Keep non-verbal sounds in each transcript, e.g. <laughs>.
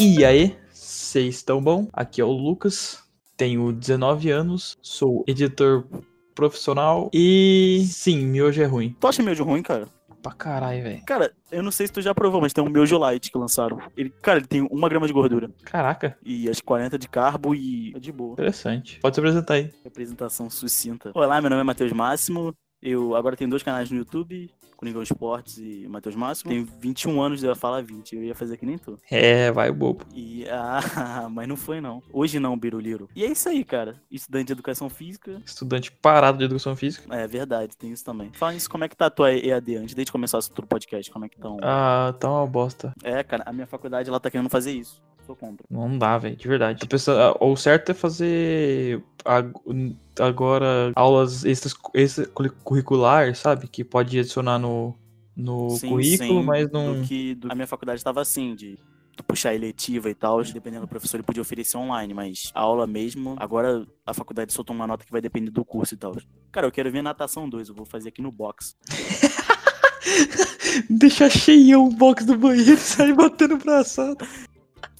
E aí, vocês estão bom? Aqui é o Lucas, tenho 19 anos, sou editor profissional e sim, miojo é ruim. Tu acha miojo ruim, cara? Pra caralho, velho. Cara, eu não sei se tu já provou, mas tem um miojo light que lançaram. Ele, cara, ele tem uma grama de gordura Caraca, e as 40 de carbo e é de boa. interessante. Pode se apresentar aí. Representação sucinta. Olá, meu nome é Matheus Máximo. Eu agora tenho dois canais no YouTube, Coringão Esportes e Matheus Máximo. Tenho 21 anos, eu ia falar 20, eu ia fazer que nem tu. É, vai bobo. E, <laughs> ah, mas não foi não. Hoje não, Biruliro. E é isso aí, cara. Estudante de Educação Física. Estudante parado de educação física. É verdade, tem isso também. Fala isso, como é que tá a tua EAD antes de começar o podcast? Como é que estão? Ah, tá uma bosta. É, cara, a minha faculdade, ela tá querendo fazer isso. Sou contra. Não dá, velho, de verdade. A pessoa, o certo é fazer ag- agora aulas extras, extracurricular, sabe? Que pode adicionar no, no Sim, currículo, sim, mas não. Do que do- a minha faculdade estava assim, de puxar eletiva e tal, dependendo do professor, ele podia oferecer online, mas a aula mesmo, agora a faculdade soltou uma nota que vai depender do curso e tal. Cara, eu quero ver natação 2, eu vou fazer aqui no box. <laughs> Deixar cheião o box do banheiro <laughs> e sair batendo braçada.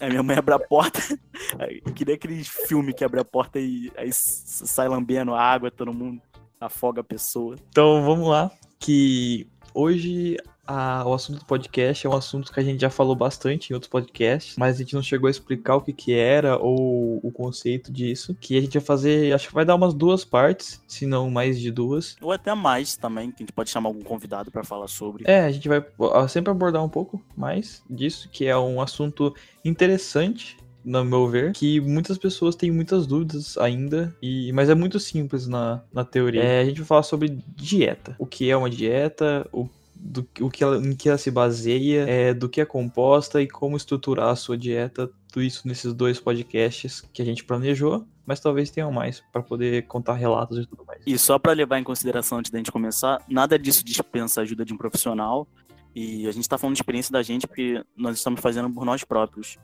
Aí minha mãe abre a porta, <laughs> que nem aqueles filmes que abre a porta e aí sai lambendo a água, todo mundo afoga a pessoa. Então vamos lá, que hoje a- o assunto do podcast é um assunto que a gente já falou bastante em outros podcasts, mas a gente não chegou a explicar o que que era ou o conceito disso, que a gente vai fazer, acho que vai dar umas duas partes, se não mais de duas. Ou até mais também, que a gente pode chamar algum convidado pra falar sobre. É, a gente vai sempre abordar um pouco mais disso, que é um assunto interessante, no meu ver, que muitas pessoas têm muitas dúvidas ainda, e mas é muito simples na, na teoria. É, a gente vai falar sobre dieta. O que é uma dieta, o, do, o que ela, em que ela se baseia, é, do que é composta e como estruturar a sua dieta. Tudo isso nesses dois podcasts que a gente planejou, mas talvez tenham mais para poder contar relatos e tudo mais. E só pra levar em consideração antes da gente começar, nada disso dispensa a ajuda de um profissional. E a gente tá falando de experiência da gente porque nós estamos fazendo por nós próprios.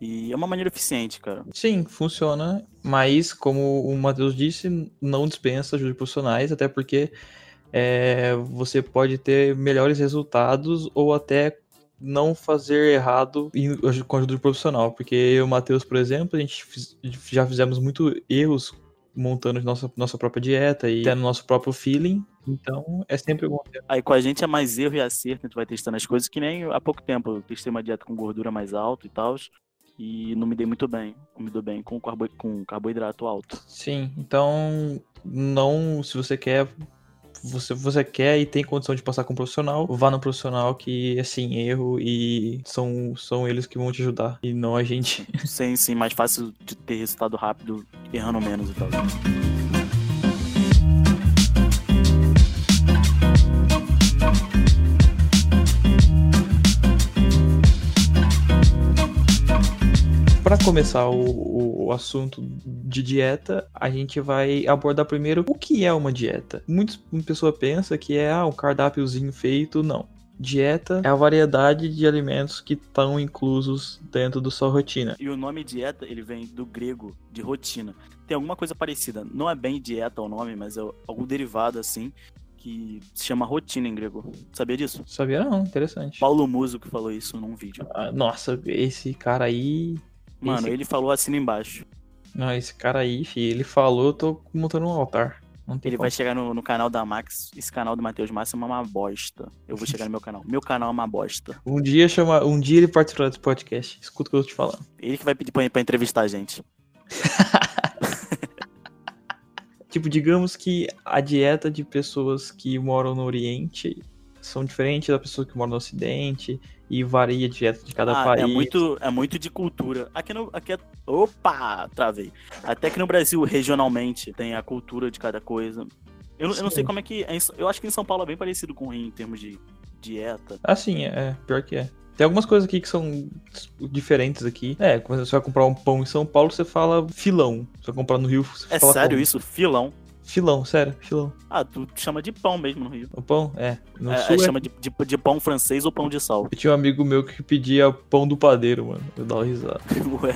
E é uma maneira eficiente, cara. Sim, funciona, mas como o Matheus disse, não dispensa ajuda de profissionais, até porque é, você pode ter melhores resultados ou até não fazer errado com a ajuda de profissional, porque eu e o Matheus, por exemplo, a gente fiz- já fizemos muito erros montando nossa, nossa própria dieta e tendo nosso próprio feeling, então é sempre bom. Aí com a gente é mais erro e acerto, a gente vai testando as coisas, que nem há pouco tempo eu testei uma dieta com gordura mais alta e tal. E não me dei muito bem. Não me dou bem com, carbo... com carboidrato alto. Sim, então não, se você quer, você, você quer e tem condição de passar com um profissional, vá no profissional que é sem erro e são, são eles que vão te ajudar e não a gente. Sem, sim, mais fácil de ter resultado rápido, errando menos e tal. Começar o, o, assunto de dieta, a gente vai abordar primeiro o que é uma dieta. Muitas pessoas pensam que é ah, um cardápiozinho feito, não. Dieta é a variedade de alimentos que estão inclusos dentro da sua rotina. E o nome dieta, ele vem do grego, de rotina. Tem alguma coisa parecida. Não é bem dieta o nome, mas é algum derivado assim, que se chama rotina em grego. Sabia disso? Sabia não? Interessante. Paulo Muso que falou isso num vídeo. Ah, Nossa, esse cara aí. Mano, esse... ele falou assim embaixo. Não, esse cara aí, filho, ele falou, eu tô montando um altar. Não tem Ele como. vai chegar no, no canal da Max. Esse canal do Matheus Máximo é uma bosta. Eu vou chegar no meu canal. Meu canal é uma bosta. Um dia chama, um dia ele participará desse podcast. Escuta o que eu tô te falando. Ele que vai pedir pra, pra entrevistar a gente. <laughs> <laughs> Tipo, digamos que a dieta de pessoas que moram no Oriente são diferentes da pessoa que mora no Ocidente e varia a dieta de cada Ah, país. é muito, é muito de cultura. Aqui no. Aqui é, opa! Travei. Até que no Brasil, regionalmente, tem a cultura de cada coisa. Eu, não- eu não sei Sim. como é que. é Eu acho que em São Paulo é bem parecido com o Rio em termos de dieta. Assim, é, pior que é. Tem algumas coisas aqui que são diferentes aqui. É, quando você vai comprar um pão em São Paulo, você fala filão. Você vai comprar no Rio, você É fala sério como? isso? Filão. Filão, sério, filão. Ah, tu chama de pão mesmo no Rio. O pão, é. No É, sul é, é chama de, de, de pão francês ou pão de sal. Eu tinha um amigo meu que pedia pão do padeiro, mano. Eu dava risada. <laughs> Ué.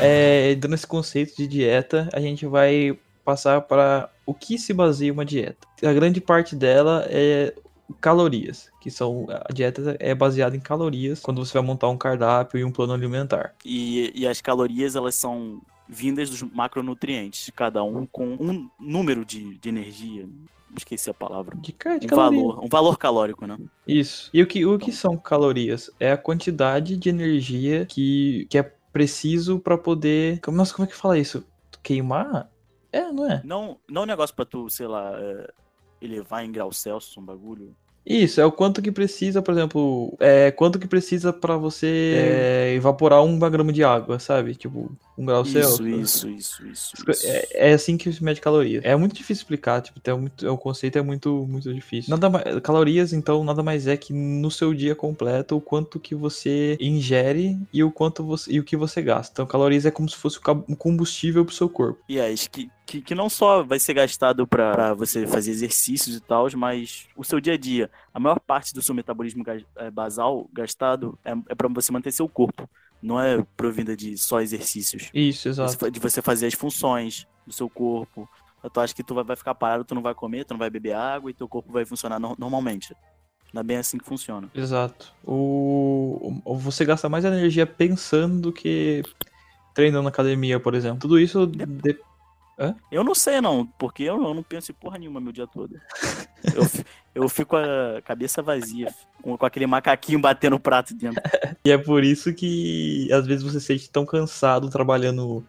É, dando esse conceito de dieta, a gente vai passar para o que se baseia uma dieta? A grande parte dela é calorias, que são a dieta é baseada em calorias quando você vai montar um cardápio e um plano alimentar. E, e as calorias elas são vindas dos macronutrientes, cada um com um número de, de energia. Esqueci a palavra. De, de Um caloria. valor, um valor calórico, né? Isso. E o que, o que são calorias? É a quantidade de energia que, que é preciso para poder. Nossa, como é que fala isso? Queimar? É, não é? Não, não um negócio pra tu, sei lá, é, elevar em graus Celsius um bagulho. Isso, é o quanto que precisa, por exemplo, é quanto que precisa para você é, evaporar uma grama de água, sabe? Tipo, um grau Celsius. isso, isso, isso. As co- isso. É, é assim que se mede calorias. É muito difícil explicar, tipo, tem muito, é, o conceito é muito, muito difícil. Nada mais, calorias, então, nada mais é que no seu dia completo o quanto que você ingere e o quanto você e o que você gasta. Então, calorias é como se fosse o um combustível pro seu corpo. E é, isso que, que, que não só vai ser gastado pra você fazer exercícios e tal, mas o seu dia a dia. A maior parte do seu metabolismo é, basal gastado é, é para você manter seu corpo. Não é provinda de só exercícios. Isso, exato. de você fazer as funções do seu corpo. Tu acha que tu vai, ficar parado, tu não vai comer, tu não vai beber água e teu corpo vai funcionar no- normalmente. Não é bem assim que funciona. Exato. O, o- você gasta mais energia pensando do que treinando na academia, por exemplo. Tudo isso de- Eu não sei, não, porque eu, eu não penso em porra nenhuma meu dia todo. <laughs> Eu, eu fico a cabeça vazia, com, com aquele macaquinho batendo o prato dentro. E é por isso que às vezes você se sente tão cansado trabalhando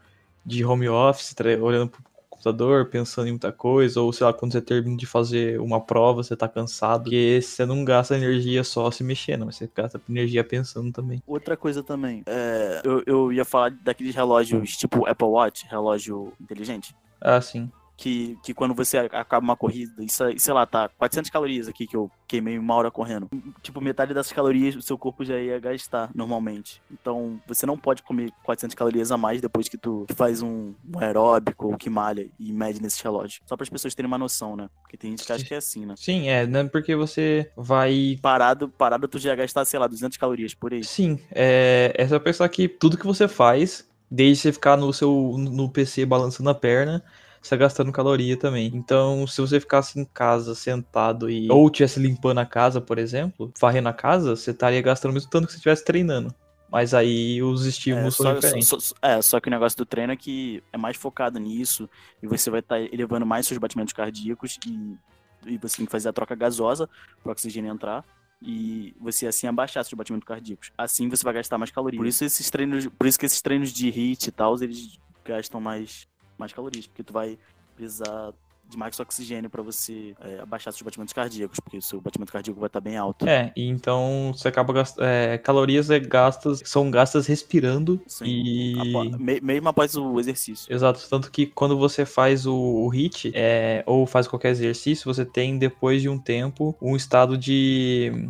de home office, olhando pro computador, pensando em muita coisa, ou sei lá, quando você termina de fazer uma prova, você tá cansado, porque você não gasta energia só se mexendo, mas você gasta energia pensando também. Outra coisa também, é, eu, eu ia falar daqueles relógios tipo Apple Watch, relógio inteligente. Ah, sim. Que, que quando você acaba uma corrida, e sei lá, tá 400 calorias aqui que eu queimei uma hora correndo. Tipo, metade dessas calorias o seu corpo já ia gastar normalmente. Então, você não pode comer 400 calorias a mais depois que tu faz um, um aeróbico ou que malha e mede nesse relógio. Só para as pessoas terem uma noção, né? Porque tem gente que acha que é assim, né? Sim, é, né? Porque você vai. Parado, parado tu já ia gastar, sei lá, 200 calorias por aí. Sim, é, é só pensar que tudo que você faz, desde você ficar no seu no PC balançando a perna, você tá gastando caloria também. Então, se você ficasse em casa sentado e. Ou estivesse limpando a casa, por exemplo, varrendo a casa, você estaria gastando o mesmo tanto que você estivesse treinando. Mas aí os É estímulos são só, diferentes. só- só- é, só que o negócio do treino é que é mais focado nisso e você vai estar elevando mais seus batimentos cardíacos e, e você tem que fazer a troca gasosa para o oxigênio entrar e você assim abaixar seus batimentos cardíacos. Assim você vai gastar mais calorias. Por isso esses treinos, por isso que esses treinos de HIIT e tal, eles gastam mais mais calorias, porque tu vai precisar de mais oxigênio para você é, abaixar seus batimentos cardíacos, porque o seu batimento cardíaco vai estar bem alto. É, e então você acaba gastando. calorias é gastas, são gastas respirando Sim. e. Apo- me- mesmo após o exercício. Exato, tanto que quando você faz o, o HIIT, é, ou faz qualquer exercício, você tem, depois de um tempo, um estado de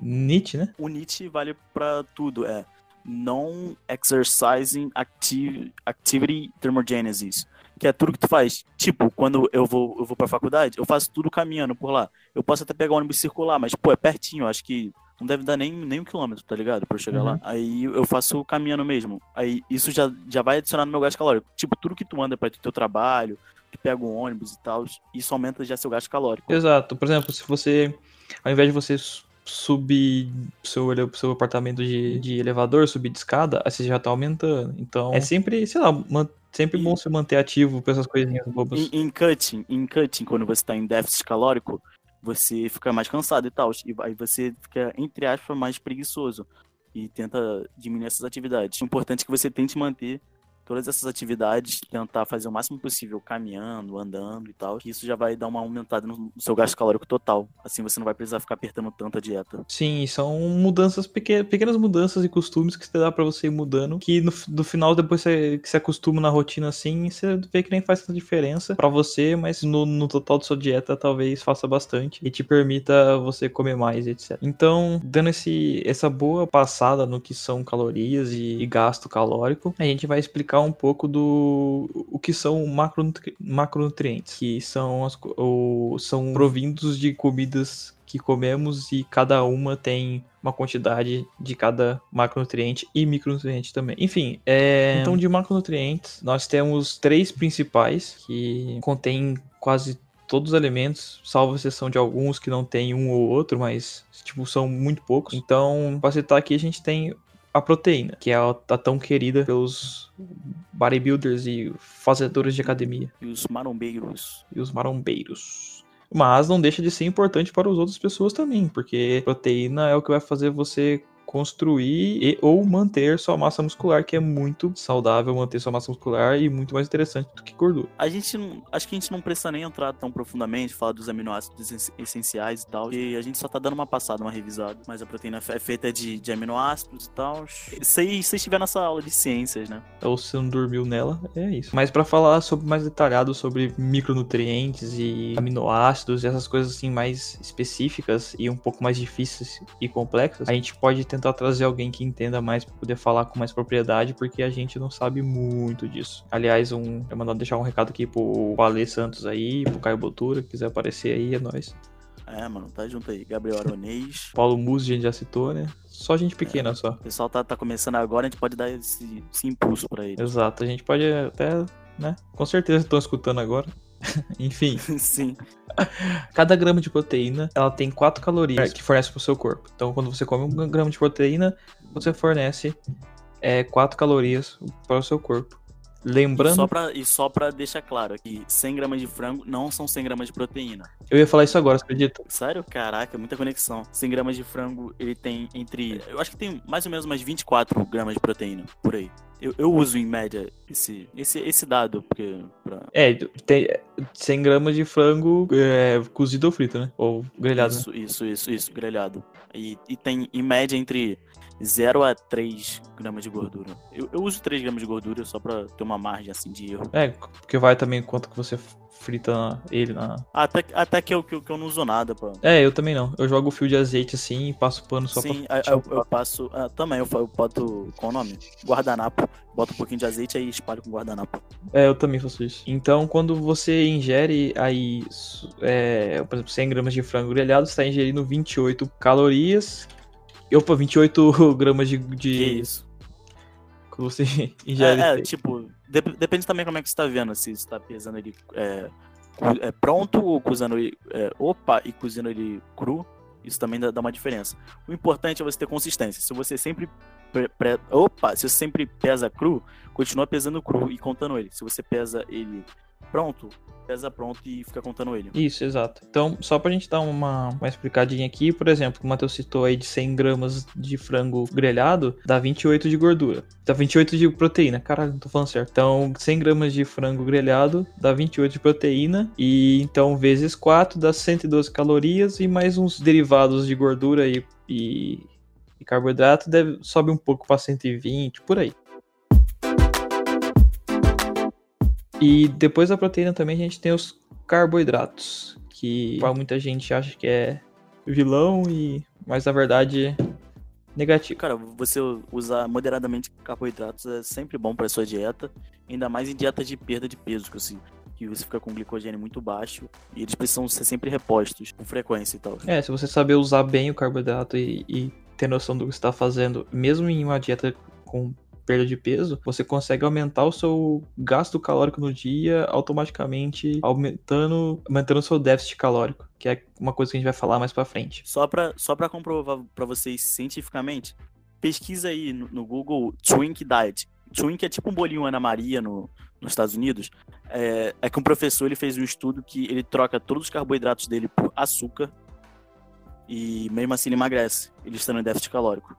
NIT, né? o NIT vale pra tudo, é Non Exercising active, Activity Thermogenesis, que é tudo que tu faz. Tipo, quando eu vou, eu vou pra faculdade, eu faço tudo caminhando por lá. Eu posso até pegar o ônibus circular, mas, pô, é pertinho, acho que não deve dar nem, nem um quilômetro, tá ligado? Pra eu chegar Uhum. lá. Aí eu faço caminhando mesmo. Aí isso já, já vai adicionar no meu gasto calórico. Tipo, tudo que tu anda pra teu trabalho, que pega um ônibus e tal, isso aumenta já seu gasto calórico. Exato. Por exemplo, se você, ao invés de você su- subir seu, seu apartamento de, de elevador, subir de escada, aí você já tá aumentando. Então, é sempre, sei lá, sempre bom se manter ativo com essas coisinhas bobas. Em, em cutting, em cutting, quando você tá em déficit calórico, você fica mais cansado e tal. E aí você fica, entre aspas, mais preguiçoso. E tenta diminuir essas atividades. O importante é que você tente manter todas essas atividades, tentar fazer o máximo possível caminhando, andando e tal. Que isso já vai dar uma aumentada no seu gasto calórico total. Assim você não vai precisar ficar apertando tanto a dieta. Sim, são mudanças, pequenas, mudanças e costumes que dá pra você ir mudando, que no, no final, depois você, que se acostuma na rotina assim, você vê que nem faz tanta diferença pra você, mas no, no total da sua dieta talvez faça bastante e te permita você comer mais, etc. Então, dando esse, essa boa passada no que são calorias e, e gasto calórico, a gente vai explicar um pouco do o que são macronutri, macronutrientes, que são, as, co- o, são provindos de comidas que comemos e cada uma tem uma quantidade de cada macronutriente e micronutriente também. Enfim, é... então de macronutrientes nós temos três principais que contêm quase todos os alimentos, salvo exceção de alguns que não tem um ou outro, mas tipo são muito poucos. Então, para citar aqui, a gente tem a proteína, que é a, a tão querida pelos bodybuilders e fazedores de academia. E os marombeiros. E os marombeiros. Mas não deixa de ser importante para as outras pessoas também, porque proteína é o que vai fazer você construir e, ou manter sua massa muscular, que é muito saudável manter sua massa muscular e muito mais interessante do que gordura. A gente não, acho que a gente não precisa nem entrar tão profundamente, falar dos aminoácidos essenciais e tal, e a gente só tá dando uma passada, uma revisada, mas a proteína é feita de, de aminoácidos e tal. Se você estiver nessa aula de ciências, né? Ou se não dormiu nela, é isso. Mas para falar sobre mais detalhado sobre micronutrientes e aminoácidos e essas coisas assim mais específicas e um pouco mais difíceis e complexas, a gente pode tentar tentar trazer alguém que entenda mais para poder falar com mais propriedade, porque a gente não sabe muito disso. Aliás, um, eu mandar deixar um recado aqui pro Ale Santos aí, pro Caio Botura, que quiser aparecer aí, é nóis. É, mano, tá junto aí. Gabriel Aronês. <laughs> Paulo Musi, a gente já citou, né? Só gente pequena é, só. O pessoal tá, tá começando agora, a gente pode dar esse, esse impulso para ele. Exato, a gente pode até, né? Com certeza estão escutando agora. <laughs> Enfim. <laughs> Sim. <laughs> Cada grama de proteína, ela tem 4 calorias que fornece para o seu corpo. Então, quando você come um grama de proteína, você fornece é, 4 calorias para o seu corpo. Lembrando. E só, pra, e só pra deixar claro que 100 gramas de frango não são 100 gramas de proteína. Eu ia falar isso agora, você acredita? Sério? Caraca, muita conexão. 100 gramas de frango, ele tem entre. Eu acho que tem mais ou menos umas 24 gramas de proteína, por aí. Eu, eu uso em média esse, esse, esse dado, porque. Pra... É, tem 100 gramas de frango é, cozido ou frito, né? Ou grelhado. Isso, né? isso, isso, isso, grelhado. E, e tem em média entre 0 a 3 gramas de gordura. Eu, eu uso 3 gramas de gordura só pra ter uma margem assim de erro. É, porque vai também quanto que você frita ele na. Até, até que, eu, que, eu, que eu não uso nada, pô. É, eu também não. Eu jogo o fio de azeite assim e passo pano só Sim, pra. Sim, eu, eu, passo. Ah, também, eu, eu boto. Qual o nome? Guardanapo. Boto um pouquinho de azeite aí espalho com guardanapo. É, eu também faço isso. Então, quando você ingere aí, é, por exemplo, 100 gramas de frango grelhado, você está ingerindo 28 calorias, Opa, 28 <laughs> gramas de. de... Que isso? Que você ingere. É, é tipo, de, depende também como é que você tá vendo. Se você tá pesando ele é, é pronto ou cozinhando ele. É, opa, e cozinhando ele cru. Isso também dá, dá uma diferença. O importante é você ter consistência. Se você sempre. Pre, pre, opa, se você sempre pesa cru, continua pesando cru e contando ele. Se você pesa ele pronto, pesa pronto e fica contando ele. Isso, exato. Então, só pra gente dar uma, uma explicadinha aqui, por exemplo, o Matheus citou aí de 100 gramas de frango grelhado, dá 28 de gordura. Dá 28 de proteína. Caralho, não tô falando certo. Então, 100 gramas de frango grelhado dá 28 de proteína. E então, vezes 4 dá 112 calorias e mais uns derivados de gordura e, e, e carboidrato deve, sobe um pouco para 120, por aí. E depois da proteína também a gente tem os carboidratos, que para muita gente acha que é vilão e mas na verdade negativo. Cara, você usar moderadamente carboidratos é sempre bom para sua dieta, ainda mais em dieta de perda de peso, que assim, que você fica com glicogênio muito baixo e eles precisam ser sempre repostos com frequência e tal. É, se você saber usar bem o carboidrato e, e ter noção do que está fazendo, mesmo em uma dieta com perda de peso, você consegue aumentar o seu gasto calórico no dia automaticamente, aumentando, aumentando o seu déficit calórico, que é uma coisa que a gente vai falar mais para frente. Só para só para comprovar para vocês cientificamente, pesquisa aí no, no, Google Twink Diet. Twink é tipo um bolinho Ana Maria no, nos Estados Unidos. É, é que um professor ele fez um estudo que ele troca todos os carboidratos dele por açúcar e mesmo assim ele emagrece, ele está no déficit calórico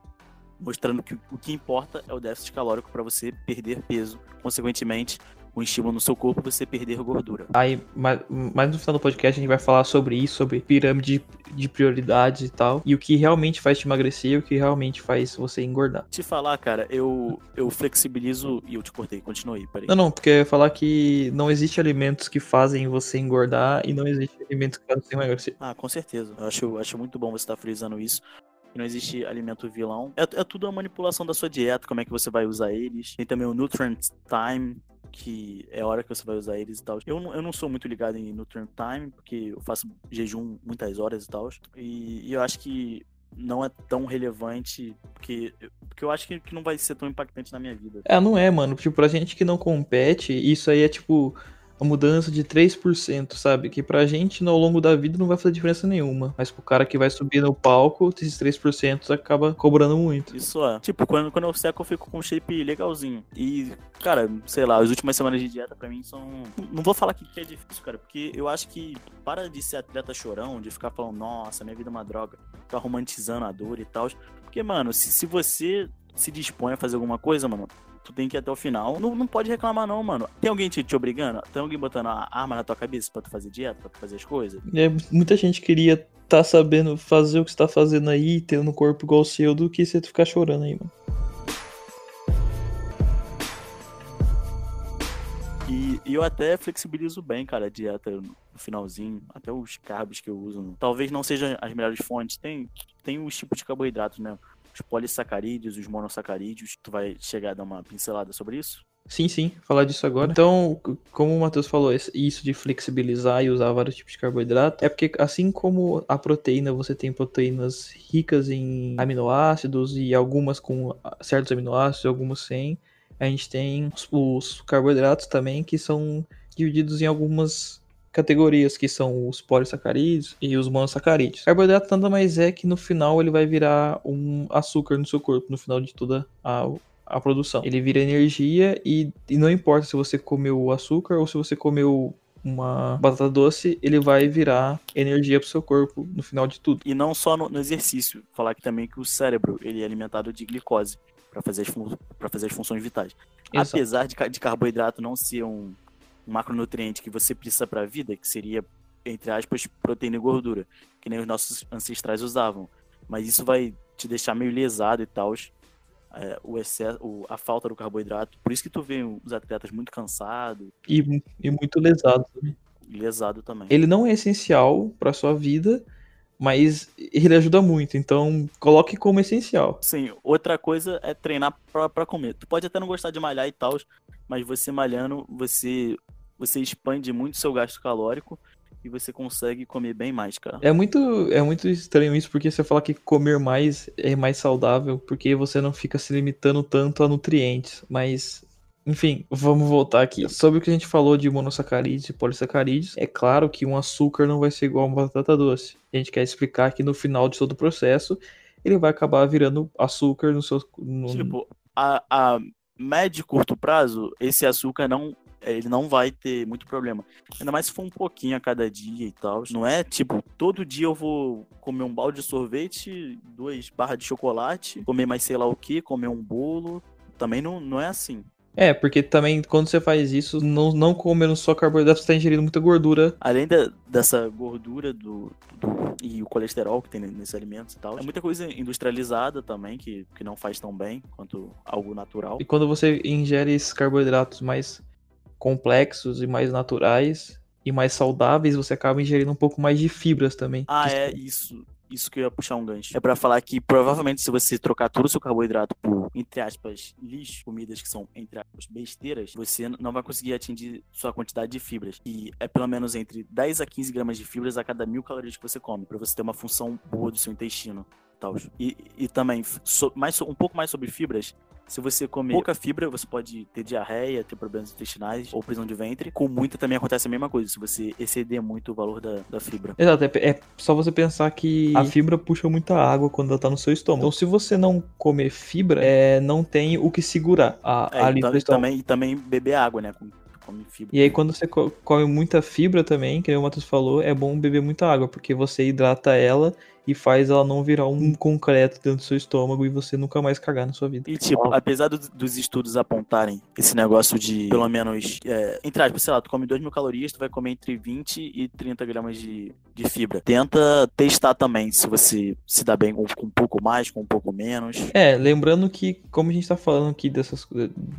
mostrando que o que importa é o déficit calórico para você perder peso. Consequentemente, o estímulo no seu corpo você perder gordura. Aí, mais, mais no final do podcast, a gente vai falar sobre isso, sobre pirâmide de prioridades e tal, e o que realmente faz te emagrecer e o que realmente faz você engordar. Te falar, cara, eu, eu flexibilizo e eu te cortei, continue aí, peraí. Não, não, porque eu ia falar que não existe alimentos que fazem você engordar e não existe alimentos que fazem você emagrecer. Ah, com certeza. Eu acho, acho muito bom você estar tá frisando isso que não existe alimento vilão. É, é tudo a manipulação da sua dieta, como é que você vai usar eles. Tem também o Nutrient Time, que é a hora que você vai usar eles e tal. Eu, eu não sou muito ligado em Nutrient Time, porque eu faço jejum muitas horas e tal. E, e eu acho que não é tão relevante, porque, porque eu acho que, que não vai ser tão impactante na minha vida. É, não é, mano. Tipo, pra gente que não compete, isso aí é tipo uma mudança de 3%, sabe? Que pra gente, ao longo da vida, não vai fazer diferença nenhuma. Mas pro cara que vai subir no palco, esses 3% acaba cobrando muito. Isso é. Tipo, quando, quando eu seco, eu fico com um shape legalzinho. E, cara, sei lá, as últimas semanas de dieta pra mim são. Não vou falar que é difícil, cara, porque eu acho que para de ser atleta chorão, de ficar falando, nossa, minha vida é uma droga, ficar romantizando a dor e tal. Porque, mano, se, se você se dispõe a fazer alguma coisa, mano, tu tem que ir até o final. Não, não pode reclamar, não, mano. Tem alguém te, te obrigando? Tem alguém botando a arma na tua cabeça pra tu fazer dieta, pra tu fazer as coisas? É, muita gente queria tá sabendo fazer o que você tá fazendo aí, tendo um corpo igual o seu, do que você ficar chorando aí, mano. E, e eu até flexibilizo bem, cara, a dieta no finalzinho, até os carbos que eu uso. Talvez não sejam as melhores fontes. Tem, tem os tipos de carboidratos, né? Os polissacarídeos, os monossacarídeos. Tu vai chegar a dar uma pincelada sobre isso? Sim, sim, falar disso agora. Então, como o Matheus falou, isso de flexibilizar e usar vários tipos de carboidrato, é porque assim como a proteína, você tem proteínas ricas em aminoácidos e algumas com certos aminoácidos, algumas sem, a gente tem os carboidratos também que são divididos em algumas categorias, que são os polissacarídeos e os monossacarídeos. Carboidrato nada mais é que no final ele vai virar um açúcar no seu corpo, no final de toda a, a produção. Ele vira energia e, e não importa se você comeu açúcar ou se você comeu uma batata doce, ele vai virar energia para o seu corpo no final de tudo. E não só no, no exercício, falar que também que o cérebro ele é alimentado de glicose para fazer, as fazer as funções vitais. Exato. Apesar de, de carboidrato não ser um macronutriente que você precisa para a vida, que seria, entre aspas, proteína e gordura, que nem os nossos ancestrais usavam. Mas isso vai te deixar meio lesado e tal. É, o excesso, o, a falta do carboidrato. Por isso que tu vê os atletas muito cansados. E, e muito lesado também. Lesado também. Ele não é essencial para sua vida, mas ele ajuda muito, então coloque como essencial. Sim, outra coisa é treinar para comer. Tu pode até não gostar de malhar e tal, mas você malhando, você você expande muito seu gasto calórico e você consegue comer bem mais, cara. É muito, é muito estranho isso, porque você fala que comer mais é mais saudável, porque você não fica se limitando tanto a nutrientes, mas enfim, vamos voltar aqui. Sobre o que a gente falou de monossacarídeos e polissacarídeos, é claro que um açúcar não vai ser igual a uma batata doce. A gente quer explicar que no final de todo o processo, ele vai acabar virando açúcar no seu. No... Tipo, a, a médio e curto prazo, esse açúcar não ele não vai ter muito problema. Ainda mais se for um pouquinho a cada dia e tal. Não é tipo, todo dia eu vou comer um balde de sorvete, duas barras de chocolate, comer mais sei lá o que, comer um bolo. Também não, não é assim. É, porque também quando você faz isso, não, não comendo só carboidrato, você está ingerindo muita gordura. Além da, dessa gordura do, do, e o colesterol que tem nesses alimentos e tal, é muita coisa industrializada também, que, que não faz tão bem quanto algo natural. E quando você ingere esses carboidratos mais complexos e mais naturais e mais saudáveis, você acaba ingerindo um pouco mais de fibras também. Ah, é isso isso que eu ia puxar um gancho. É para falar que provavelmente se você trocar todo o seu carboidrato por, entre aspas, lixo, comidas que são, entre aspas, besteiras, você não vai conseguir atingir sua quantidade de fibras. E é pelo menos entre 10 a 15 gramas de fibras a cada mil calorias que você come, para você ter uma função boa do seu intestino. E, e também, so, mais, um pouco mais sobre fibras, se você comer pouca fibra, você pode ter diarreia, ter problemas intestinais ou prisão de ventre. Com muita também acontece a mesma coisa, se você exceder muito o valor da, da fibra. Exato, é, é só você pensar que a fibra puxa muita água quando ela tá no seu estômago. Então, se você não comer fibra, é, não tem o que segurar a, é, ali então, também, e também beber água, né? come fibra. E aí, quando você come muita fibra também, que o Matheus falou, é bom beber muita água, porque você hidrata ela e faz ela não virar um concreto dentro do seu estômago e você nunca mais cagar na sua vida. E tipo, apesar do, dos estudos apontarem esse negócio de pelo menos, é, entre aspas, sei lá, tu come 2 mil calorias, tu vai comer entre 20 e 30 gramas de, de fibra. Tenta testar também se você se dá bem com, com, um pouco mais, com um pouco menos. É, lembrando que, como a gente tá falando aqui dessas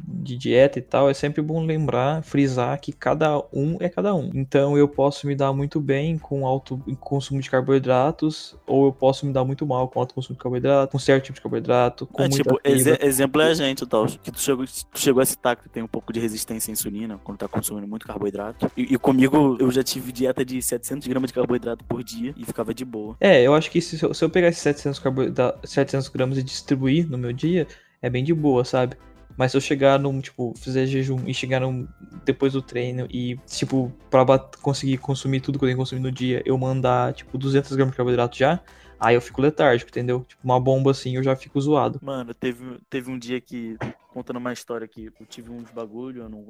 de dieta e tal, é sempre bom lembrar, frisar que cada um é cada um. Então eu posso me dar muito bem com alto consumo de carboidratos ou eu posso me dar muito mal com alto consumo de carboidrato, com certo tipo de carboidrato, com é, tipo, ex exemplo é a gente, tal, que tu chegou, tu chegou a citar que tem um pouco de resistência à insulina quando tá consumindo muito carboidrato. E, e, comigo, eu já tive dieta de 700 gramas de carboidrato por dia e ficava de boa. É, eu acho que se, se eu pegar esses 700, 700 gramas e distribuir no meu dia, é bem de boa, sabe? Mas se eu chegar num, tipo, fizer jejum e chegar num, depois do treino e, tipo, pra conseguir consumir tudo que eu tenho que consumir no dia, eu mandar, tipo, 200 gramas de carboidrato já, aí eu fico letárgico, entendeu? Tipo, uma bomba assim, eu já fico zoado. Mano, teve, teve um dia que, contando uma história que eu tive uns bagulho, eu não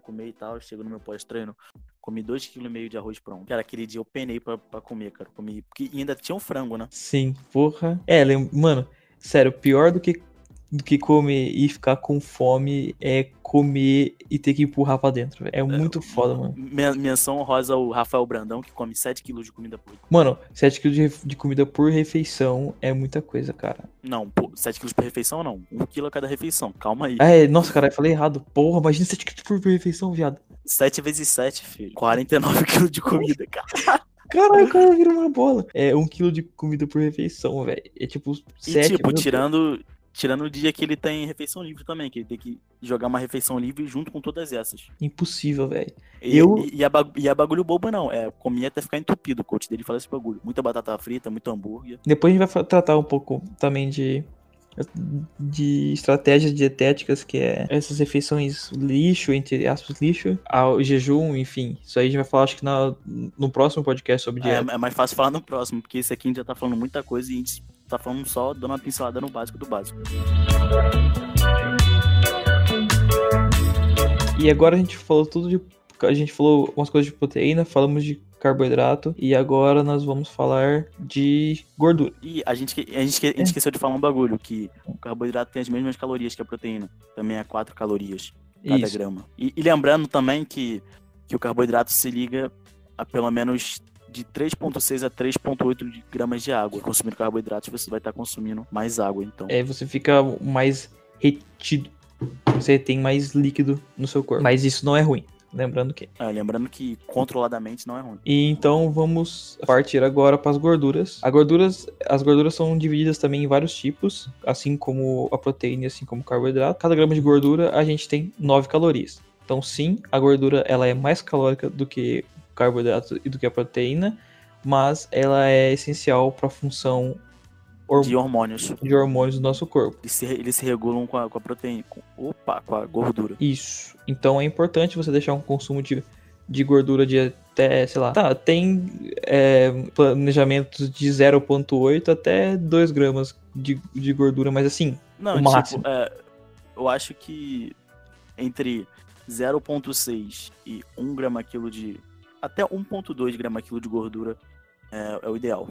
comer e tal, chego no meu pós-treino, comi 2,5 kg de arroz pronto. Cara, aquele dia eu penei pra, pra comer, cara. Comi, porque ainda tinha um frango, né? Sim, porra. É, mano, sério, pior do que, do que comer e ficar com fome é comer e ter que empurrar pra dentro, velho. É muito foda, mano. Men- Menção honrosa ao Rafael Brandão, que come 7 kg de comida por. Mano, 7 kg de, ref- de comida por refeição é muita coisa, cara. Não, pô, 7 kg por refeição não. 1 kg a cada refeição. Calma aí. É, nossa, cara, eu falei errado. Porra, imagina 7 kg por refeição, viado. 7 vezes 7, filho. 49 kg <laughs> de comida, cara. Caralho, o cara vira uma bola. É 1 kg de comida por refeição, velho. É tipo E 7. tipo, tirando, tirando o dia que ele tem refeição livre também, que ele tem que jogar uma refeição livre junto com todas essas. Impossível, velho. E, Eu- e, e, é bagu- e é bagulho bobo não, é comer até ficar entupido, o coach dele fala esse bagulho. Muita batata frita, muito hambúrguer. Depois a gente vai tratar um pouco também de, de estratégias dietéticas, que é essas refeições lixo, entre aspas, lixo, ao jejum, enfim. Isso aí a gente vai falar, acho que na, no próximo podcast sobre É, dieta. é mais fácil falar no próximo, porque esse aqui a gente já tá falando muita coisa e a gente tá falando só, dando uma pincelada no básico do básico. E agora a gente falou tudo de. A gente falou umas coisas de proteína, falamos de carboidrato, e agora nós vamos falar de gordura. E a gente, a gente, a gente esqueceu de falar um bagulho, que o carboidrato tem as mesmas calorias que a proteína. Também é 4 calorias cada Isso. grama. E, e lembrando também que, que o carboidrato se liga a pelo menos de 3,6 a 3,8 de gramas de água. Consumindo carboidratos, você vai estar consumindo mais água, então. É, você fica mais retido. Você tem mais líquido no seu corpo. Mas isso não é ruim. Lembrando que. É, lembrando que controladamente não é ruim. E então vamos partir agora para as gorduras. As gorduras, as gorduras são divididas também em vários tipos, assim como a proteína e assim como o carboidrato. Cada grama de gordura a gente tem 9 calorias. Então sim, a gordura ela é mais calórica do que o carboidrato e do que a proteína, mas ela é essencial para a função De hormônios. de hormônios do nosso corpo. Eles se, eles se regulam com a, com a proteína. Com, opa, com a gordura. Isso. Então é importante você deixar um consumo de, de gordura de até, sei lá. Tá, tem é, planejamentos de 0,8 até 2 gramas de, de gordura, mas assim, Não, O tipo, máximo. é, eu acho que entre 0,6 e 1 grama quilo de. Até 1,2 grama quilo de gordura é, é o ideal.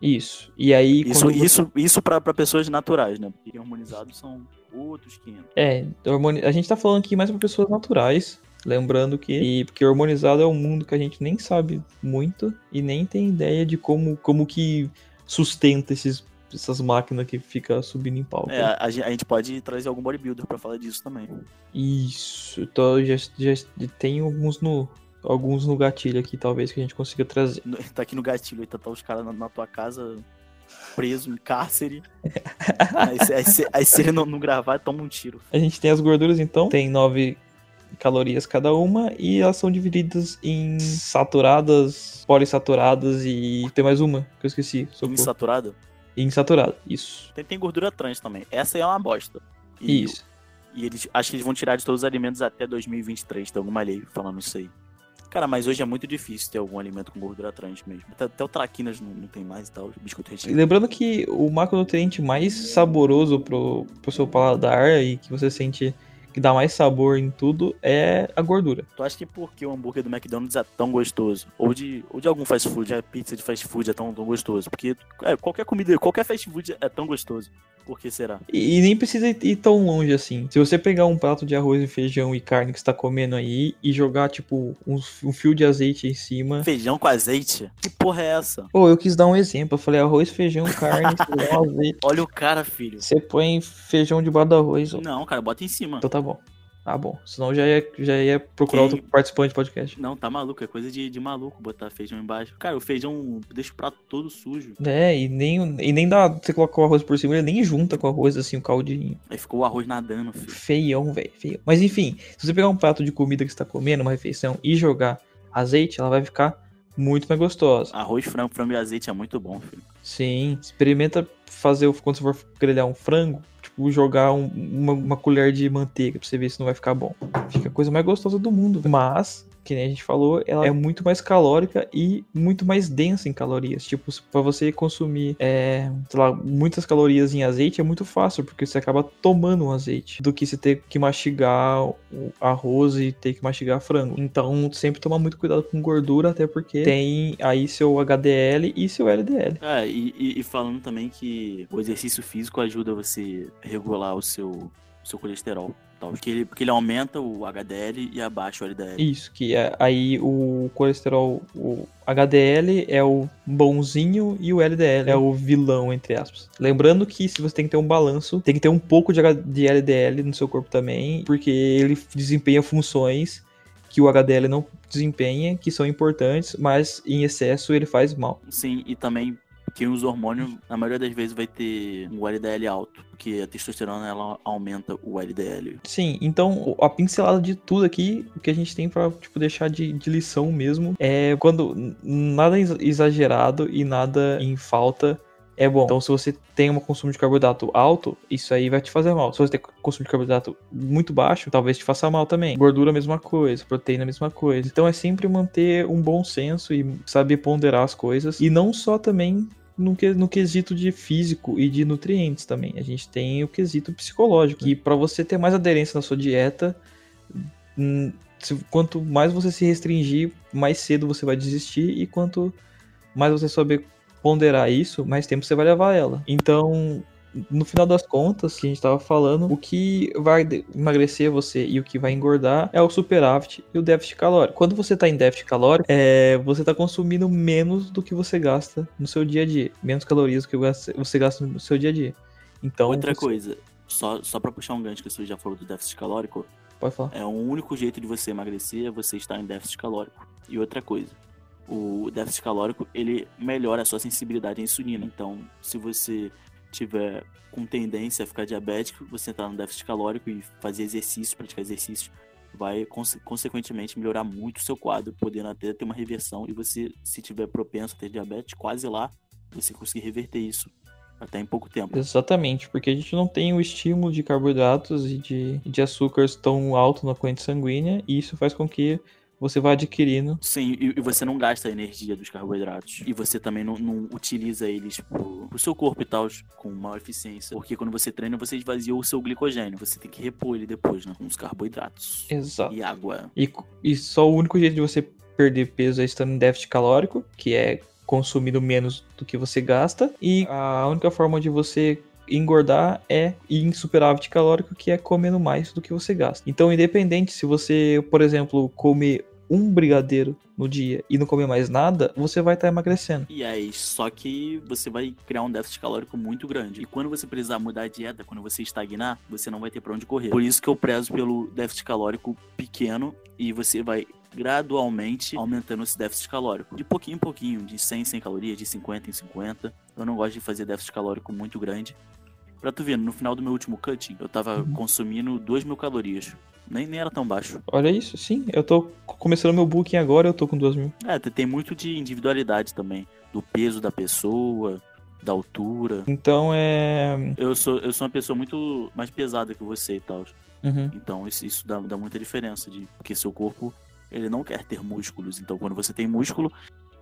Isso. E aí. Isso, você- isso, isso pra, pra pessoas naturais, né? Porque hormonizados são outros 500. É, hormoni... a gente tá falando aqui mais para pessoas naturais. Lembrando que. E porque hormonizado é um mundo que a gente nem sabe muito e nem tem ideia de como, como que sustenta esses, essas máquinas que fica subindo em palco. É, a, gen- a gente pode trazer algum bodybuilder pra falar disso também. Isso, então já, já tem alguns no, alguns no gatilho aqui, talvez, que a gente consiga trazer. Tá aqui no gatilho, aí tá, tá os caras na, na tua casa preso em cárcere. <laughs> aí, se- ele não, não gravar, toma um tiro. A gente tem as gorduras, então, tem 9 calorias cada uma, e elas são divididas em saturadas, polissaturadas e tem mais uma que eu esqueci. socorro. Insaturado. Insaturada, isso. Tem, tem gordura trans também. Essa aí é uma bosta. E, Isso. E eles acho que eles vão tirar de todos os alimentos até 2023. Tem alguma lei falando isso aí. Cara, mas hoje é muito difícil ter algum alimento com gordura trans mesmo. Até, até o traquinas não, não tem mais e tal. Biscoito recheado. Lembrando que o macronutriente mais saboroso pro, pro seu paladar e que você sente que dá mais sabor em tudo é a gordura. Tu acha que porque o hambúrguer do McDonald's é tão gostoso? Ou de, ou de algum fast food, a pizza de fast food é tão, tão gostoso? Porque é, qualquer comida, qualquer fast food é tão gostoso. Por que será? E, e nem precisa ir, tão longe assim. Se você pegar um prato de arroz e feijão e carne que você tá comendo aí e jogar, tipo, um, um fio de azeite em cima. Feijão com azeite? Que porra é essa? Pô, eu quis dar um exemplo. Eu falei arroz, feijão, carne, <laughs> feijão, azeite. Olha o cara, filho. Você põe feijão debaixo do arroz. ó. Não, cara, bota em cima. Então tá bom. Ah, bom. Senão já ia, já ia procurar Quem- outro participante do podcast. Não, tá maluco, é coisa de, de maluco botar feijão embaixo. Cara, o feijão deixa o prato todo sujo. É, e nem, e nem dá. Você coloca o arroz por cima, ele nem junta com o arroz assim, o caldinho. Aí ficou o arroz nadando, filho. Feião, velho. Feião. Mas enfim, se você pegar um prato de comida que você tá comendo, uma refeição, e jogar azeite, ela vai ficar muito mais gostosa. Arroz, frango, frango e azeite é muito bom, filho. Sim. Experimenta fazer quando você for grelhar um frango, tipo, jogar um- uma, uma colher de manteiga pra você ver se não vai ficar bom. Fica a coisa mais gostosa do mundo. Mas, que nem a gente falou, ela é muito mais calórica e muito mais densa em calorias. Tipo, pra você consumir, é, sei lá, muitas calorias em azeite é muito fácil, porque você acaba tomando um azeite, do que você ter que mastigar o arroz e ter que mastigar frango. Então, sempre tomar muito cuidado com gordura, até porque tem aí seu HDL e seu LDL. É, e, e- e falando também que o exercício físico ajuda você a regular o seu, o seu colesterol. Porque, ele, porque ele aumenta o HDL e abaixa o LDL. Isso, que é aí o colesterol, o HDL é o bonzinho e o LDL é o vilão, entre aspas. Lembrando que se você tem que ter um balanço, tem que ter um pouco de, de LDL no seu corpo também, porque ele desempenha funções que o HDL não desempenha, que são importantes, mas em excesso ele faz mal. Sim, e também quem usa hormônio, na maioria das vezes vai ter um LDL alto, porque a testosterona ela aumenta o LDL. Sim, então a pincelada de tudo aqui, o que a gente tem pra tipo, deixar de, de lição mesmo, é quando nada ex- exagerado e nada em falta é bom. Então, se você tem um consumo de carboidrato alto, isso aí vai te fazer mal. Se você tem consumo de carboidrato muito baixo, talvez te faça mal também. Gordura, mesma coisa. Proteína, mesma coisa. Então, é sempre manter um bom senso e saber ponderar as coisas. E não só também no, no quesito de físico e de nutrientes também. A gente tem o quesito psicológico. Que para você ter mais aderência na sua dieta, hum, quanto mais você se restringir, mais cedo você vai desistir. E quanto mais você souber ponderar isso, mais tempo você vai levar ela. Então, no final das contas, que a gente tava falando, o que vai emagrecer você e o que vai engordar é o superávit e o déficit calórico. Quando você tá em déficit calórico, é, você tá consumindo menos do que você gasta no seu dia a dia, menos calorias do que você você gasta no seu dia a dia. Então, Outra você- coisa, só, só pra puxar um gancho que você já falou do déficit calórico, Pode falar. é o único jeito de você emagrecer é você estar em déficit calórico. E outra coisa, o déficit calórico, ele melhora a sua sensibilidade à insulina. Então, se você tiver com tendência a ficar diabético, você entrar no déficit calórico e fazer exercício, praticar exercício, vai conse- consequentemente melhorar muito o seu quadro, podendo até ter uma reversão. E você, se tiver propenso a ter diabetes, quase lá, você conseguir reverter isso até em pouco tempo. Exatamente, porque a gente não tem o estímulo de carboidratos e de, de açúcares tão alto na corrente sanguínea, e isso faz com que você vá adquirindo. Sim, e, e você não gasta a energia dos carboidratos. E você também não, não utiliza eles pro, pro seu corpo e tal, com maior eficiência. Porque quando você treina, você esvazia o seu glicogênio. Você tem que repor ele depois, né? Com os carboidratos. Exato. E água. E, e só o único jeito de você perder peso é estando em déficit calórico, que é consumindo menos do que você gasta. E a única forma de você engordar é ir em superávit calórico, que é comendo mais do que você gasta. Então, independente se você, por exemplo, comer um brigadeiro no dia e não comer mais nada, você vai estar emagrecendo. E aí, só que você vai criar um déficit calórico muito grande. E quando você precisar mudar a dieta, quando você estagnar, você não vai ter pra onde correr. Por isso que eu prezo pelo déficit calórico pequeno e você vai gradualmente aumentando esse déficit calórico. De pouquinho em pouquinho, de 100 em 100 calorias, de 50 em 50. Eu não gosto de fazer déficit calórico muito grande. Pra tu ver, no final do meu último cutting, eu tava Uhum. consumindo 2 mil calorias. Nem, nem era tão baixo. Olha isso, sim. Eu tô começando meu booking agora, eu tô com 2 mil. É, tem- muito de individualidade também. Do peso da pessoa, da altura. Então é. Eu sou, eu sou uma pessoa muito mais pesada que você e tal. Uhum. Então isso, isso dá, dá muita diferença. De, porque seu corpo, ele não quer ter músculos. Então quando você tem músculo,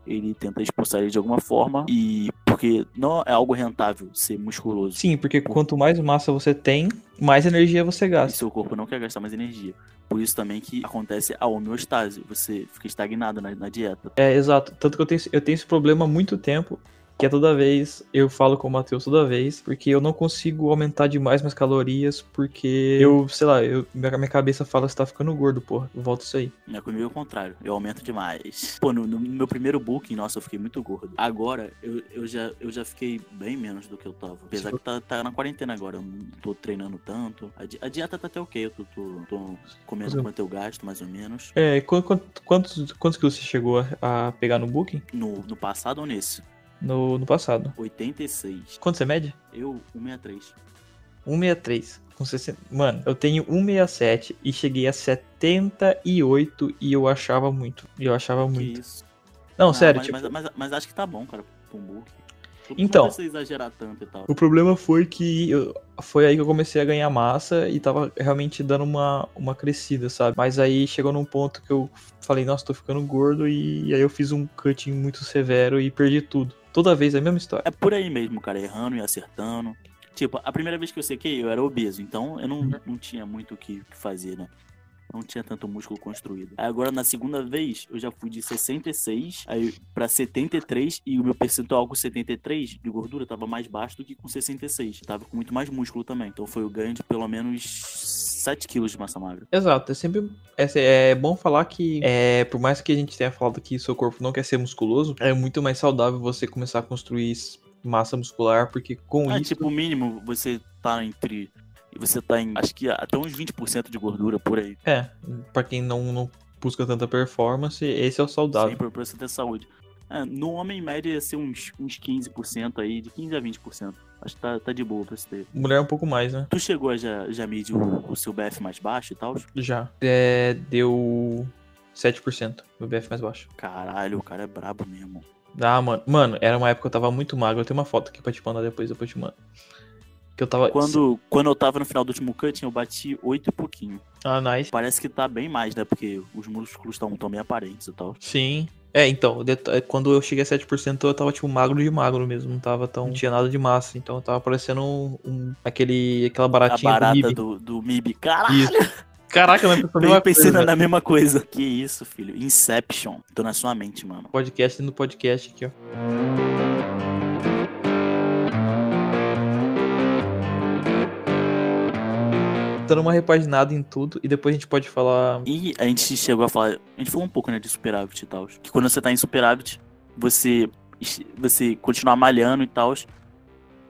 ele tenta expulsar ele de alguma forma. E porque não é algo rentável ser musculoso. Sim, porque quanto mais massa você tem, mais energia você E gasta. seu corpo não quer gastar mais energia. Por isso também que acontece a homeostase. Você fica estagnado na, na dieta. É, exato. Tanto que eu tenho, eu tenho esse problema há muito tempo. Que é toda vez, eu falo com o Matheus toda vez, porque eu não consigo aumentar demais minhas calorias, porque eu, sei lá, eu, minha, cabeça fala, você tá ficando gordo, porra. Volta isso aí. Né, comigo é o contrário, eu aumento demais. Pô, no, no meu primeiro booking, nossa, eu fiquei muito gordo. Agora, eu, eu, já, eu já fiquei bem menos do que eu tava. Apesar que tá, tá na quarentena agora, eu não tô treinando tanto. A, di- a dieta tá até ok, eu tô, tô, tô comendo quanto eu gasto, mais ou menos. É, qu- qu- quantos, quantos quilos você chegou a, a pegar no booking? No, no passado ou nesse? No, no passado. 86. Quanto você mede? Eu, 163. 163. Com 60... Mano, eu tenho 167 e cheguei a 78 e eu achava muito. E eu achava Que muito. isso. Não, Ah, sério, mas, tipo. mas, mas, mas acho que tá bom, cara, book. Então. E tal. O problema foi que eu- foi aí que eu comecei a ganhar massa e tava realmente dando uma, uma crescida, sabe? Mas aí chegou num ponto que eu falei, nossa, tô ficando gordo e, aí eu fiz um cutting muito severo e perdi tudo. Toda vez é a mesma história. É por aí mesmo, cara, errando e acertando. Tipo, a primeira vez que eu sequei, eu era obeso, então eu não, Uhum. não tinha muito o que que fazer, né? Não tinha tanto músculo construído. Aí agora, na segunda vez, eu já fui de 66 aí pra 73 e o meu percentual com 73 de gordura tava mais baixo do que com 66. Tava com muito mais músculo também. Então foi o ganho de pelo menos 7 quilos de massa magra. Exato, é sempre é, é bom falar que é, por mais que a gente tenha falado que seu corpo não quer ser musculoso, é muito mais saudável você começar a construir massa muscular, porque com Ah, isso tipo, o mínimo você tá entre. Você tá em. Acho que até uns 20% de gordura por aí. é, pra quem não, não busca tanta performance, esse é o saudável. Sim, pra você ter saúde. É, no homem, em média, ia ser uns, uns 15% aí, de 15% a 20%. Acho que tá, tá de boa pra você ter. Mulher um pouco mais, né? Tu chegou a já, já medir o, o seu BF mais baixo e tal? Já. É, deu 7% meu BF mais baixo. Caralho, o cara é brabo mesmo. Ah, mano. Mano, era uma época que eu tava muito magro. Eu tenho uma foto aqui pra te mandar depois, depois eu te mando. Que eu tava. Quando, quando eu tava no final do último cut, eu bati 8 e pouquinho. Ah, nice. Parece que tá bem mais, né? Porque os músculos estão tão bem aparentes e tal. Sim. É, então, quando eu cheguei a 7%, eu tava, tipo, magro de magro mesmo. Não tava tão. Não tinha nada de massa. Então eu tava parecendo um. um- aquele, aquela A baratinha do barata Mib. do, do MIB. Caralho! Isso. Caraca, mas pensou a Eu mesma pensei coisa. na mesma coisa. Que isso, filho. Inception. Tô na sua mente, mano. Podcast no podcast aqui, ó. Dando uma repaginada em tudo e depois a gente pode falar. E a gente chegou a falar. A gente falou um pouco, né, de superávit e tal. Que quando você tá em superávit, você. Você continuar malhando e tal.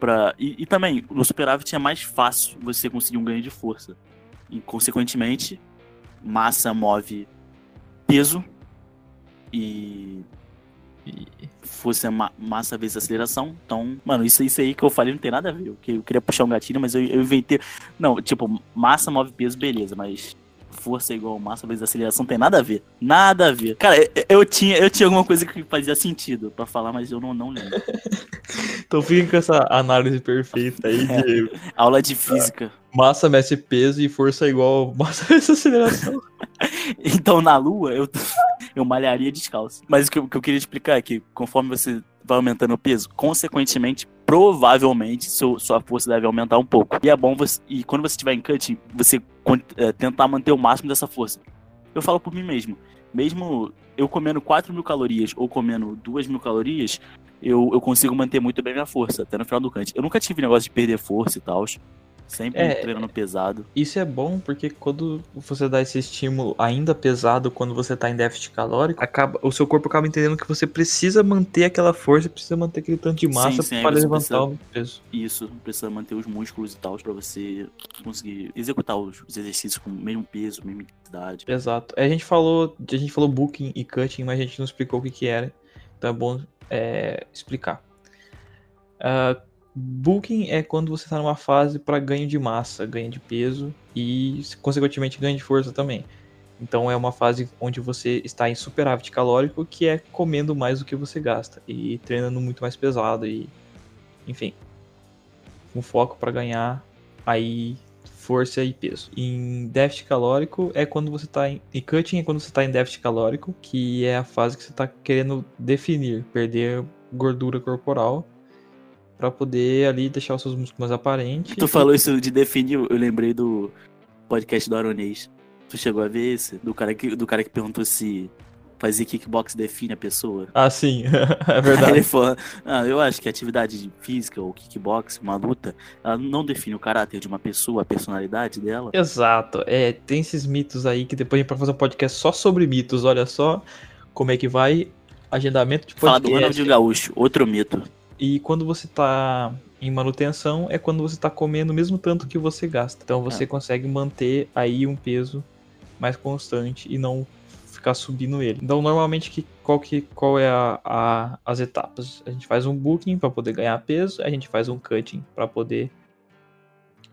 Pra... E, e também, no superávit é mais fácil você conseguir um ganho de força. E, consequentemente, massa move peso. E força é ma massa vezes aceleração. Então, mano, isso, isso aí que eu falei não tem nada a ver. Eu, eu queria puxar um gatilho, mas eu, eu inventei. Não, tipo, massa move peso, beleza, mas força é igual massa vezes aceleração tem nada a ver. Nada a ver. Cara, eu, eu tinha, eu tinha alguma coisa que fazia sentido pra falar, mas eu não, não lembro. <laughs> Então fiquem com essa análise perfeita aí de <laughs> Aula de física. massa mexe peso e força é igual massa vezes aceleração. <laughs> Então, na lua, eu, eu malharia descalço. Mas o que, eu- o que eu queria explicar é que, conforme você vai aumentando o peso, consequentemente, provavelmente, seu- sua força deve aumentar um pouco. E é bom você. E quando você estiver em cutting, você é, tentar manter o máximo dessa força. Eu falo por mim mesmo. Mesmo eu comendo 4 mil calorias ou comendo 2 mil calorias, eu, eu consigo manter muito bem minha força, até no final do cut. Eu nunca tive negócio de perder força e tal. Sempre É, treinando pesado. Isso é bom porque quando você dá esse estímulo ainda pesado quando você tá em déficit calórico, acaba, o seu corpo acaba entendendo que você precisa manter aquela força, precisa manter aquele tanto de massa sim, aí para levantar o peso. Isso, precisa manter os músculos e tal, pra você conseguir executar os, os exercícios com o mesmo peso, mesma intensidade. Exato. A gente falou, a gente falou booking e cutting, mas a gente não explicou o que que era. Então é bom é, explicar. Ah, booking é quando você está numa fase para ganho de massa, ganho de peso e, consequentemente, ganho de força também. Então é uma fase onde você está em superávit calórico, que é comendo mais do que você gasta e treinando muito mais pesado e, enfim, com foco para ganhar aí força e peso. Em déficit calórico é quando você está em e cutting é quando você está em déficit calórico, que é a fase que você está querendo definir, perder gordura corporal para poder ali deixar os seus músculos mais aparentes. Tu falou isso de definir, eu lembrei do podcast do Aronês. Tu chegou a ver esse? Do cara que, do cara que perguntou se fazer kickbox define a pessoa. Ah, sim, <laughs> é Aí verdade. ele falou, ah, eu acho que atividade física ou kickbox, uma luta, ela não define o caráter de uma pessoa, a personalidade dela. Exato, é, tem esses mitos aí que depois a gente pode fazer um podcast só sobre mitos, olha só como é que vai agendamento de Falar do podcast. Ronaldinho Gaúcho, outro mito. E quando você tá em manutenção é quando você tá comendo o mesmo tanto que você gasta. Então você É. consegue manter aí um peso mais constante e não ficar subindo ele. Então normalmente que, qual, que, qual é a, a- as etapas? A gente faz um booking para poder ganhar peso, a gente faz um cutting para poder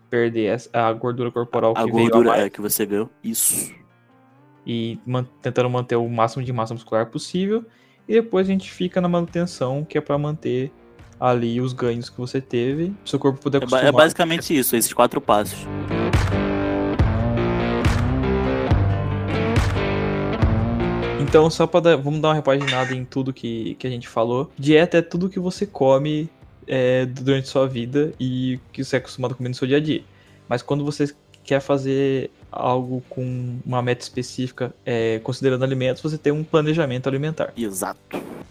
perder essa- a gordura corporal A que veio a gordura mais é que você ganhou. Isso. e man- tentando manter o máximo de massa muscular possível. E depois a gente fica na manutenção, que é para manter ali os ganhos que você teve, seu corpo poder É, acostumar. é basicamente isso, esses quatro passos. Então, só pra dar, vamos dar uma repaginada em tudo que, que a gente falou. Dieta é tudo que você come é, durante sua vida e que você é acostumado a comer no seu dia a dia. Mas quando você quer fazer algo com uma meta específica, é, considerando alimentos, você tem um planejamento alimentar. Exato.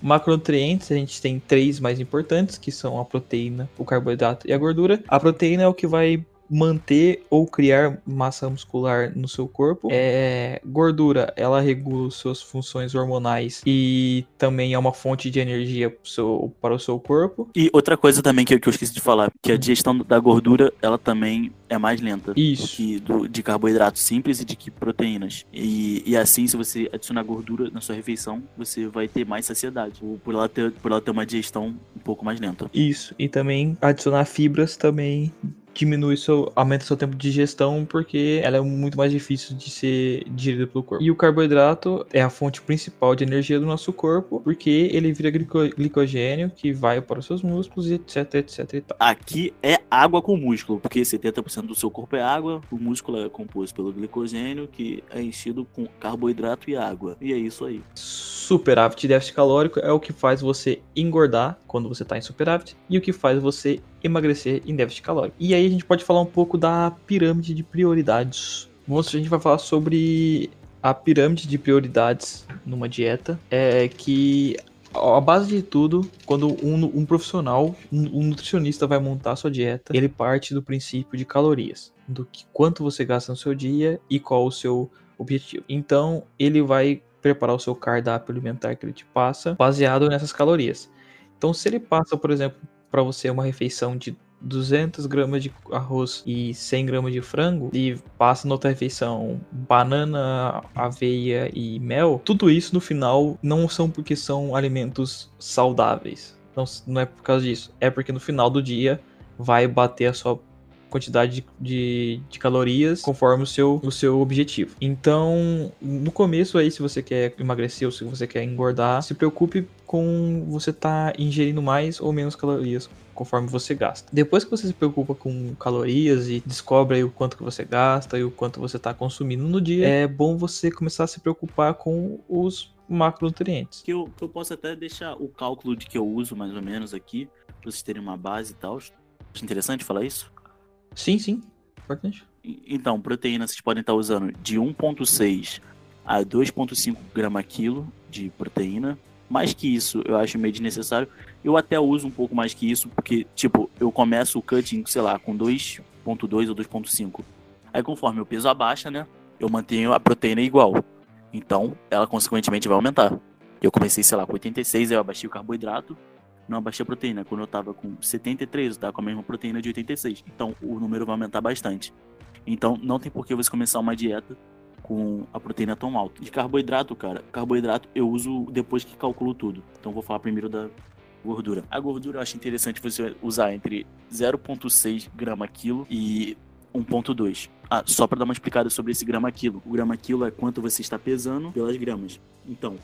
Macronutrientes, a gente tem três mais importantes, que são a proteína, o carboidrato e a gordura. A proteína é o que vai manter ou criar massa muscular no seu corpo. É, gordura, ela regula suas funções hormonais e também é uma fonte de energia seu- para o seu corpo. E outra coisa também que, eu- que eu esqueci de falar, que a digestão da gordura, ela também é mais lenta. Isso. Que do, de carboidratos simples e de que proteínas. E, e assim, se você adicionar gordura na sua refeição, você vai ter mais saciedade. Por, por ela ter, por ela ter uma digestão um pouco mais lenta. Isso. E também adicionar fibras também diminui seu, aumenta seu tempo de digestão porque ela é muito mais difícil de ser digerida pelo corpo. E o carboidrato é a fonte principal de energia do nosso corpo porque ele vira glico- glicogênio que vai para os seus músculos e etc, etc e tal. Aqui é água com músculo, porque 70% do seu corpo é água, o músculo é composto pelo glicogênio, que é enchido com carboidrato e água. E é isso aí. Superávit e déficit calórico é o que faz você engordar quando você está em superávit e o que faz você emagrecer em déficit calórico. E aí a gente pode falar um pouco da pirâmide de prioridades. Vamos, a gente vai falar sobre a pirâmide de prioridades numa dieta. É que a base de tudo, quando um, um profissional, um, um nutricionista vai montar sua dieta, ele parte do princípio de calorias, do que quanto você gasta no seu dia e qual o seu objetivo. Então, ele vai preparar o seu cardápio alimentar que ele te passa baseado nessas calorias. Então, se ele passa, por exemplo, para você uma refeição de 200 gramas de arroz e 100 gramas de frango e passa na outra refeição banana, aveia e mel, tudo isso no final não são porque são alimentos saudáveis. Não, não é por causa disso. É porque no final do dia vai bater a sua quantidade de, de, calorias conforme o seu, o seu objetivo. Então, no começo aí, se você quer emagrecer ou se você quer engordar, se preocupe com você tá ingerindo mais ou menos calorias conforme você gasta. Depois que você se preocupa com calorias e descobre o quanto que você gasta e o quanto você está consumindo no dia, é bom você começar a se preocupar com os macronutrientes. Que eu, que eu posso até deixar o cálculo de que eu uso mais ou menos aqui, pra vocês terem uma base e tal. Acho interessante falar isso. Sim, sim, importante. Então, proteína vocês podem estar usando de 1,6 a 2,5 grama quilo de proteína. Mais que isso, eu acho meio desnecessário. Eu até uso um pouco mais que isso, porque, tipo, eu começo o cutting, sei lá, com 2,2 ou 2,5. Aí, conforme o peso abaixa, né, eu mantenho a proteína igual. Então, ela consequentemente vai aumentar. Eu comecei, sei lá, com 86, aí eu abaixei o carboidrato, não abaixei a proteína. Quando eu tava com 73, eu tava com a mesma proteína de 86. Então, o número vai aumentar bastante. Então, não tem por que você começar uma dieta com a proteína tão alta. De carboidrato, cara, carboidrato eu uso depois que calculo tudo. Então, vou falar primeiro da gordura. A gordura eu acho interessante você usar entre 0,6 grama quilo e 1,2. Ah, só para dar uma explicada sobre esse grama quilo. O grama quilo é quanto você está pesando pelas gramas. Então,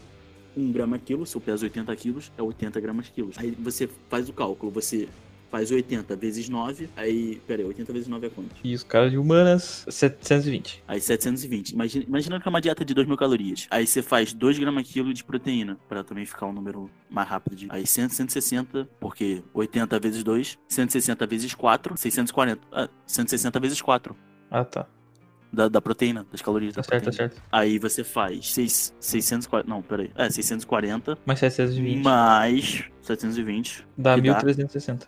1 grama quilo, se eu peso 80 quilos, é 80 gramas quilos. Aí você faz o cálculo, você faz 80 vezes 9, aí, pera aí, 80 vezes 9 é quanto? E os caras de humanas, 720. Aí 720. Imagina, imaginando que é uma dieta de 2 mil calorias. Aí você faz 2 gramas quilo de proteína, para também ficar um número mais rápido. De... Aí 100, 160, porque 80 vezes 2, 160 vezes 4, 640. Ah, 160 vezes 4 Ah, tá. Da, da proteína, das calorias Tá da certo, tá proteína. certo. Aí você faz 6, 640, não, peraí. É, 640 Mais 720. mais 720, Dá que dá? 1360.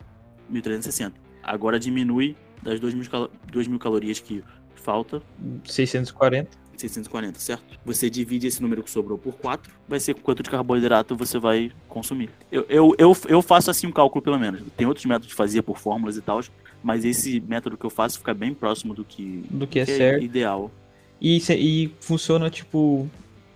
1360. Agora diminui das 2 mil, calo- 2 mil calorias que falta, 640. 640, certo? Você divide esse número que sobrou por 4, vai ser quanto de carboidrato você vai consumir. Eu, eu, eu, eu faço assim um cálculo, pelo menos. Tem outros métodos de fazer por fórmulas e tal, mas esse método que eu faço fica bem próximo do que, Do que é que certo. ideal. E, e funciona, tipo,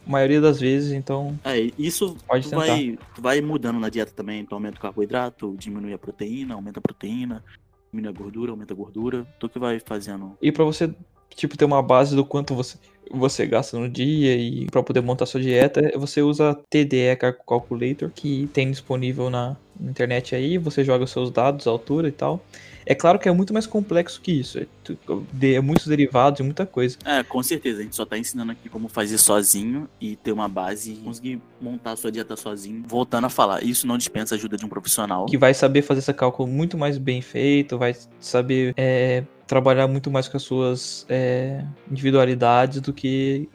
a maioria das vezes, então É, isso Pode tu vai, tu vai mudando na dieta também. Então aumenta o carboidrato, diminui a proteína, aumenta a proteína, diminui a gordura, aumenta a gordura. Tu que vai fazendo. E pra você tipo, ter uma base do quanto você, você gasta no dia e para poder montar sua dieta, você usa TDE Calculator, que tem disponível na internet aí, você joga os seus dados, altura e tal. É claro que é muito mais complexo que isso. É, é muitos derivados e muita coisa. É, com certeza. A gente só tá ensinando aqui como fazer sozinho e ter uma base e conseguir montar a sua dieta sozinho. Voltando a falar, isso não dispensa a ajuda de um profissional. Que vai saber fazer esse cálculo muito mais bem feito, vai saber é, trabalhar muito mais com as suas é, individualidades do que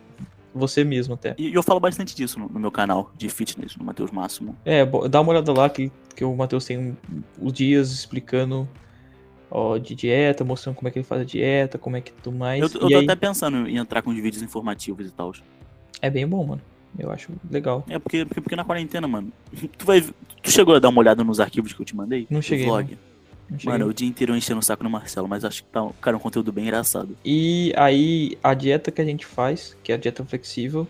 você mesmo até. E eu falo bastante disso no, no meu canal de fitness, no Matheus Máximo. É, dá uma olhada lá que, que o Matheus tem os dias explicando ó, de dieta, mostrando como é que ele faz a dieta, como é que tudo mais. Eu, eu tô aí... até pensando em entrar com os vídeos informativos e tal. É bem bom, mano. Eu acho legal. É porque, porque, porque na quarentena, mano. <laughs> Tu vai. Tu chegou a dar uma olhada nos arquivos que eu te mandei? Não cheguei. Vlog. Não. Mano, o dia inteiro enchendo o saco no Marcelo, mas acho que tá, cara, um conteúdo bem engraçado. E aí, a dieta que a gente faz, que é a dieta flexível,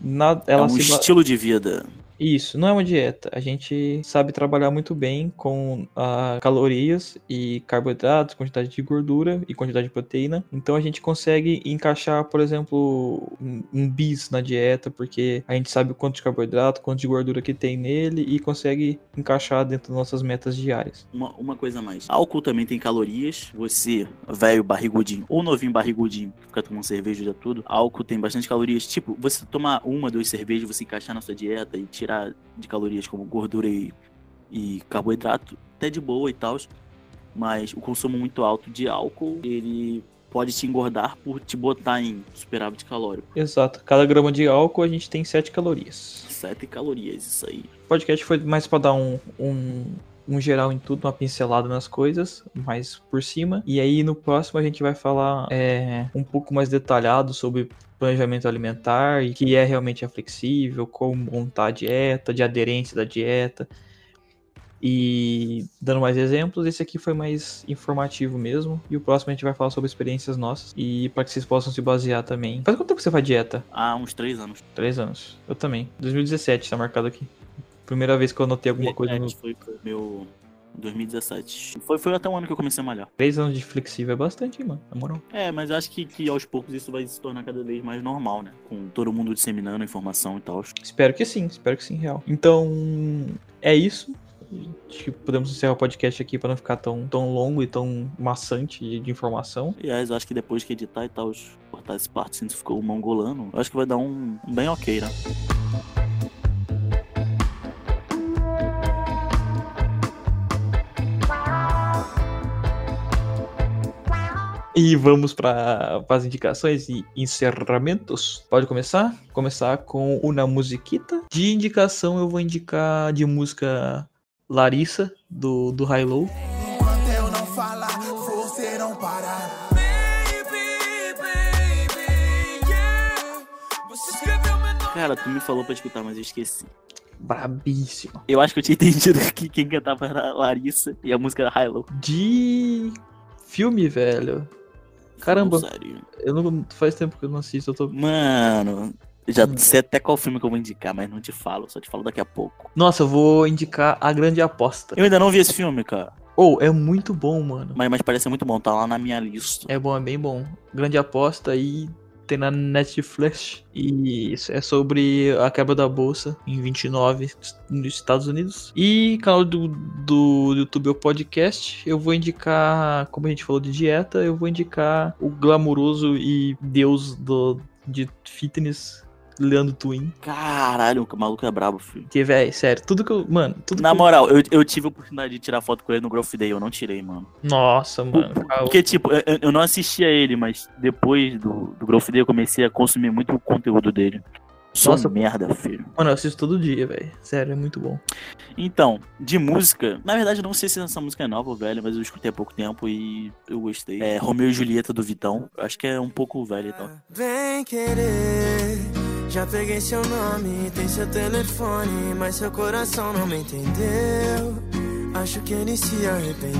na, ela é um se... estilo de vida. Isso, não é uma dieta. A gente sabe trabalhar muito bem com uh, calorias e carboidratos, quantidade de gordura e quantidade de proteína. Então a gente consegue encaixar, por exemplo, um, um bis na dieta, porque a gente sabe o quanto de carboidrato, quanto de gordura que tem nele e consegue encaixar dentro das nossas metas diárias. Uma, uma coisa mais. Álcool também tem calorias. Você, velho barrigudinho ou novinho barrigudinho, que fica tomando cerveja já tudo, álcool tem bastante calorias. Tipo, você tomar uma, duas cervejas, você encaixar na sua dieta e tirar tirar de calorias como gordura e, e carboidrato, até de boa e tal. Mas o consumo muito alto de álcool, ele pode te engordar por te botar em superávit calórico. Exato. Cada grama de álcool a gente tem 7 calorias. 7 calorias, isso aí. O podcast foi mais para dar um, um, um geral em tudo, uma pincelada nas coisas, mais por cima. E aí no próximo a gente vai falar é, um pouco mais detalhado sobre planejamento alimentar e que é realmente flexível, como montar a dieta, de aderência da dieta. E dando mais exemplos, esse aqui foi mais informativo mesmo. E o próximo a gente vai falar sobre experiências nossas. E para que vocês possam se basear também. Faz quanto tempo você faz dieta? Há uns três anos. Três anos. Eu também. 2017 tá marcado aqui. Primeira vez que eu anotei alguma coisa é, no. Foi meu 2017. Foi, foi até um ano que eu comecei a malhar. Três anos de flexível é bastante, mano, na moral. É, mas acho que, que aos poucos isso vai se tornar cada vez mais normal, né? Com todo mundo disseminando informação e tal. Espero que sim, espero que sim, real. Então, é isso. Acho que podemos encerrar o podcast aqui para não ficar tão, tão longo e tão maçante de, de informação. Aliás, acho que depois que editar e tal, cortar esse parte, se ficou mongolano, acho que vai dar um, um bem ok, né? E vamos para as indicações e encerramentos. Pode começar? Começar com uma musiquita. De indicação, eu vou indicar de música Larissa, do, do High Low. Enquanto eu não falar, você não parar. Cara, tu me falou pra escutar, mas eu esqueci. Brabíssimo. Eu acho que eu tinha entendido <laughs> que quem cantava era a Larissa e a música era High Low. De filme, velho. Caramba, Sério? eu não faz tempo que eu não assisto, eu tô. Mano, já hum. sei até qual filme que eu vou indicar, mas não te falo, só te falo daqui a pouco. Nossa, eu vou indicar A Grande Aposta. Eu ainda não vi esse filme, cara. Ou, oh, é muito bom, mano. Mas, mas parece muito bom, tá lá na minha lista. É bom, é bem bom. Grande Aposta e tem na Netflix. E é sobre a quebra da bolsa em 29 nos Estados Unidos. E canal do, do YouTube, o podcast, eu vou indicar, como a gente falou de dieta, eu vou indicar o glamuroso e deus do, de fitness Leandro Twin. Caralho, o maluco é brabo, filho. Que, velho, sério, tudo que eu. Mano, tudo Na que moral, eu, eu tive a oportunidade de tirar foto com ele no Growth Day, eu não tirei, mano. Nossa, mano. Porque, tipo, eu, eu não assistia ele, mas depois do, do Growth Day eu comecei a consumir muito o conteúdo dele. Sou Nossa, merda, filho. Mano, eu assisto todo dia, velho. Sério, é muito bom. Então, de música, na verdade eu não sei se essa música é nova ou velha, mas eu escutei há pouco tempo e eu gostei. É Romeu e Julieta do Vitão. Acho que é um pouco velha e tal. Vem querer já peguei seu nome, tem seu telefone, mas seu coração não me entendeu. Acho que ele se arrependeu.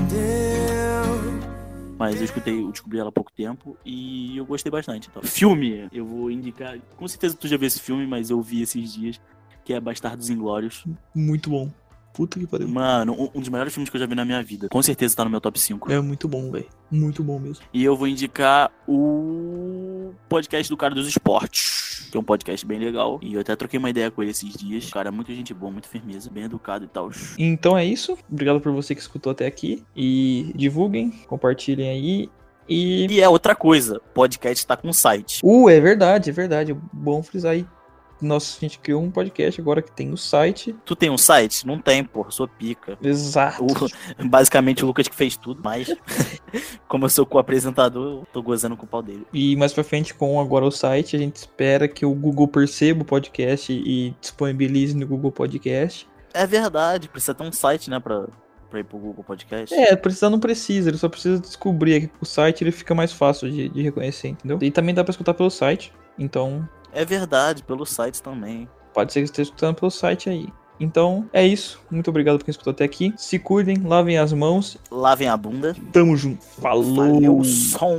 Mas eu escutei, eu descobri ela há pouco tempo e eu gostei bastante. Então, filme, eu vou indicar. Com certeza tu já viu esse filme, mas eu vi esses dias, que é Bastardos Inglórios. Muito bom. Puta que pariu. Mano, um, um dos melhores filmes que eu já vi na minha vida. Com certeza tá no meu top 5. É muito bom, velho. Muito bom mesmo. E eu vou indicar o podcast do cara dos esportes, que é um podcast bem legal. E eu até troquei uma ideia com ele esses dias. Cara, muito gente boa, muito firmeza, bem educado e tal. Então é isso. Obrigado por você que escutou até aqui. E divulguem, compartilhem aí. E. E é outra coisa, podcast tá com site. Uh, é verdade, é verdade. Bom frisar aí. Nossa, a gente criou um podcast agora que tem o site. Tu tem um site? Não tem, porra, sou pica. Exato. O- basicamente o Lucas que fez tudo, mas <laughs> como eu sou co-apresentador, eu tô gozando com o pau dele. E mais pra frente, com agora o site, a gente espera que o Google perceba o podcast e disponibilize no Google Podcast. É verdade, precisa ter um site, né, pra, pra ir pro Google Podcast. É, precisar não precisa, ele só precisa descobrir aqui o site, ele fica mais fácil de, de reconhecer, entendeu? E também dá pra escutar pelo site, então é verdade, pelo site também. Pode ser que esteja escutando pelo site aí. Então é isso. Muito obrigado por quem escutou até aqui. Se cuidem, lavem as mãos. Lavem a bunda. Tamo junto. Falou. Valeu, som.